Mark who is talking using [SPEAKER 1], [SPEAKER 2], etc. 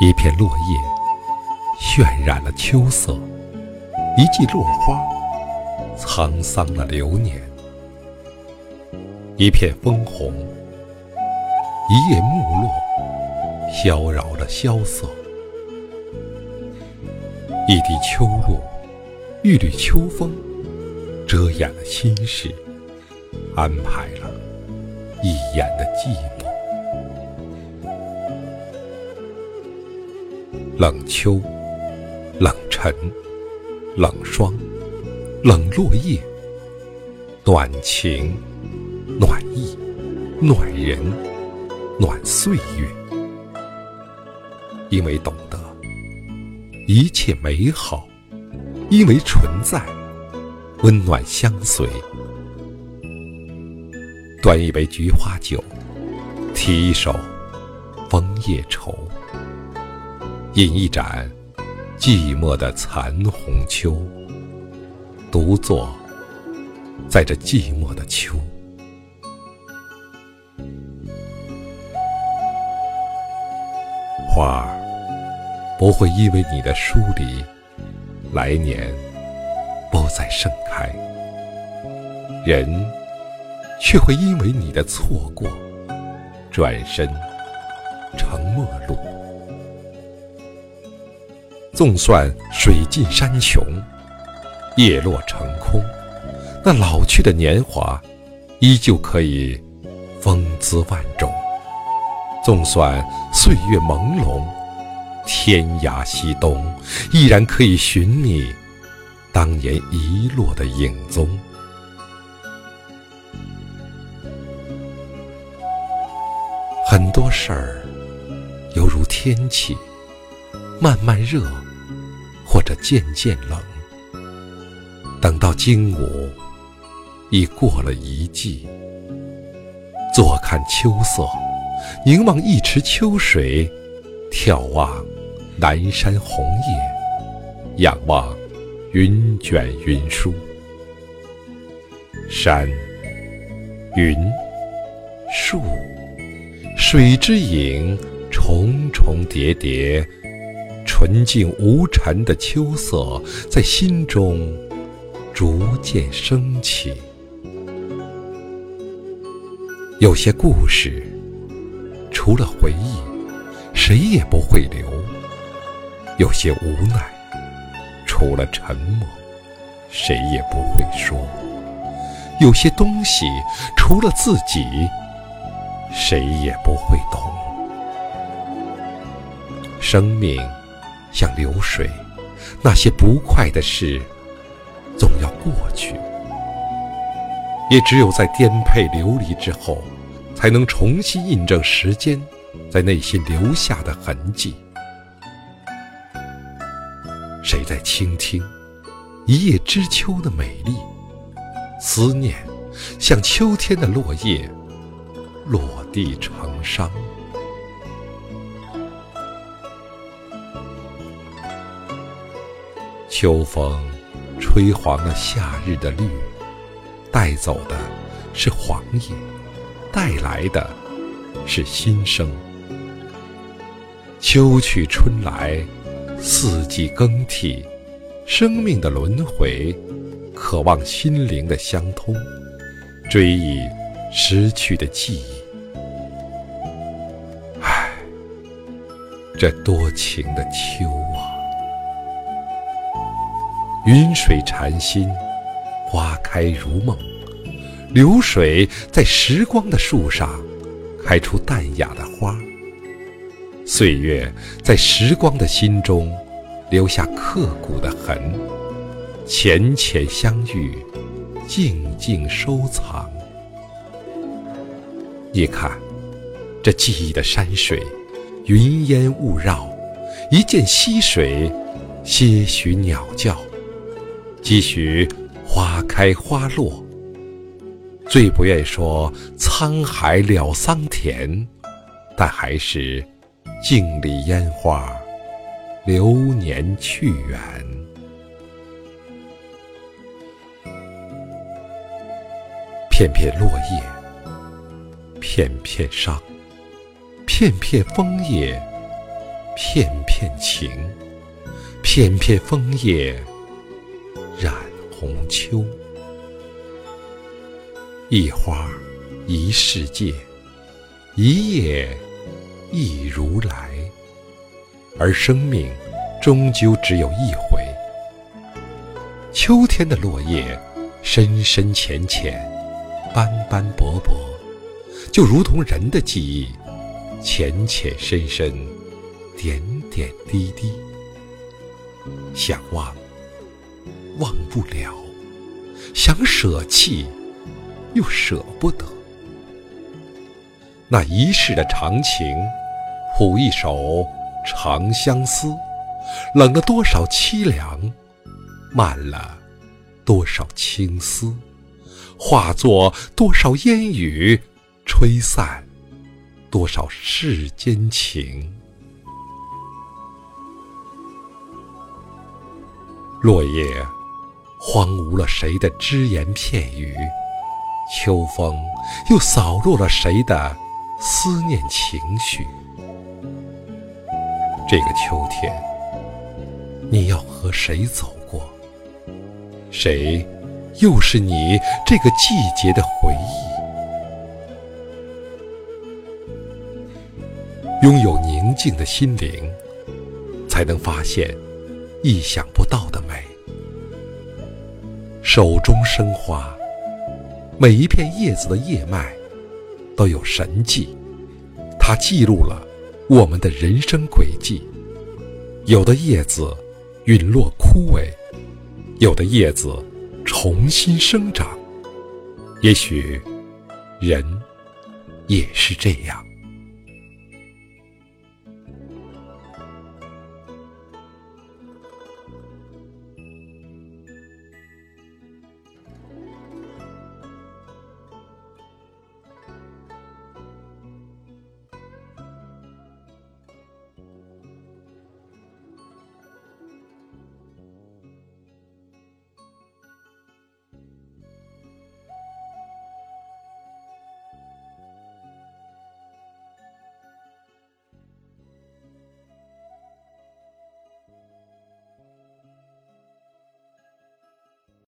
[SPEAKER 1] 一片落叶渲染了秋色，一季落花沧桑了流年，一片枫红，一叶木落，萧扰了萧瑟，一滴秋露，一缕秋风，遮掩了心事，安排了一眼的寂寞。冷秋，冷晨，冷霜，冷落叶，暖情，暖意，暖人，暖岁月。因为懂得一切美好，因为存在，温暖相随。端一杯菊花酒，提一首《枫叶愁》。饮一盏寂寞的残红秋，独坐在这寂寞的秋。花儿不会因为你的疏离，来年不再盛开；人却会因为你的错过，转身纵算水尽山穷，叶落成空，那老去的年华，依旧可以风姿万种。纵算岁月朦胧，天涯西东，依然可以寻你当年遗落的影踪。很多事儿，犹如天气，慢慢热。或者渐渐冷，等到惊午，已过了一季。坐看秋色，凝望一池秋水，眺望南山红叶，仰望云卷云舒。山、云、树、水之影，重重叠叠。纯净无尘的秋色，在心中逐渐升起。有些故事，除了回忆，谁也不会留；有些无奈，除了沉默，谁也不会说；有些东西，除了自己，谁也不会懂。生命。像流水，那些不快的事，总要过去。也只有在颠沛流离之后，才能重新印证时间在内心留下的痕迹。谁在倾听一叶知秋的美丽？思念像秋天的落叶，落地成伤。秋风吹黄了夏日的绿，带走的是黄叶，带来的是新生。秋去春来，四季更替，生命的轮回，渴望心灵的相通，追忆失去的记忆。唉，这多情的秋！云水禅心，花开如梦。流水在时光的树上开出淡雅的花，岁月在时光的心中留下刻骨的痕。浅浅相遇，静静收藏。你看，这记忆的山水，云烟雾绕，一见溪水，些许鸟叫。几许花开花落，最不愿说沧海了桑田，但还是镜里烟花，流年去远。片片落叶，片片伤，片片枫叶，片片情，片片枫叶红秋。一花一世界，一叶一如来。而生命终究只有一回。秋天的落叶，深深浅浅，斑斑驳驳，就如同人的记忆，浅浅深深，点点滴滴。想忘，忘不了；想舍弃。又舍不得，那一世的长情，谱一首长相思，冷了多少凄凉，漫了多少青丝，化作多少烟雨，吹散多少世间情。落叶荒芜了谁的只言片语？秋风又扫落了谁的思念情绪？这个秋天，你要和谁走过？谁又是你这个季节的回忆？拥有宁静的心灵，才能发现意想不到的美。手中生花。每一片叶子的叶脉都有神迹，它记录了我们的人生轨迹。有的叶子陨落枯萎，有的叶子重新生长。也许，人也是这样。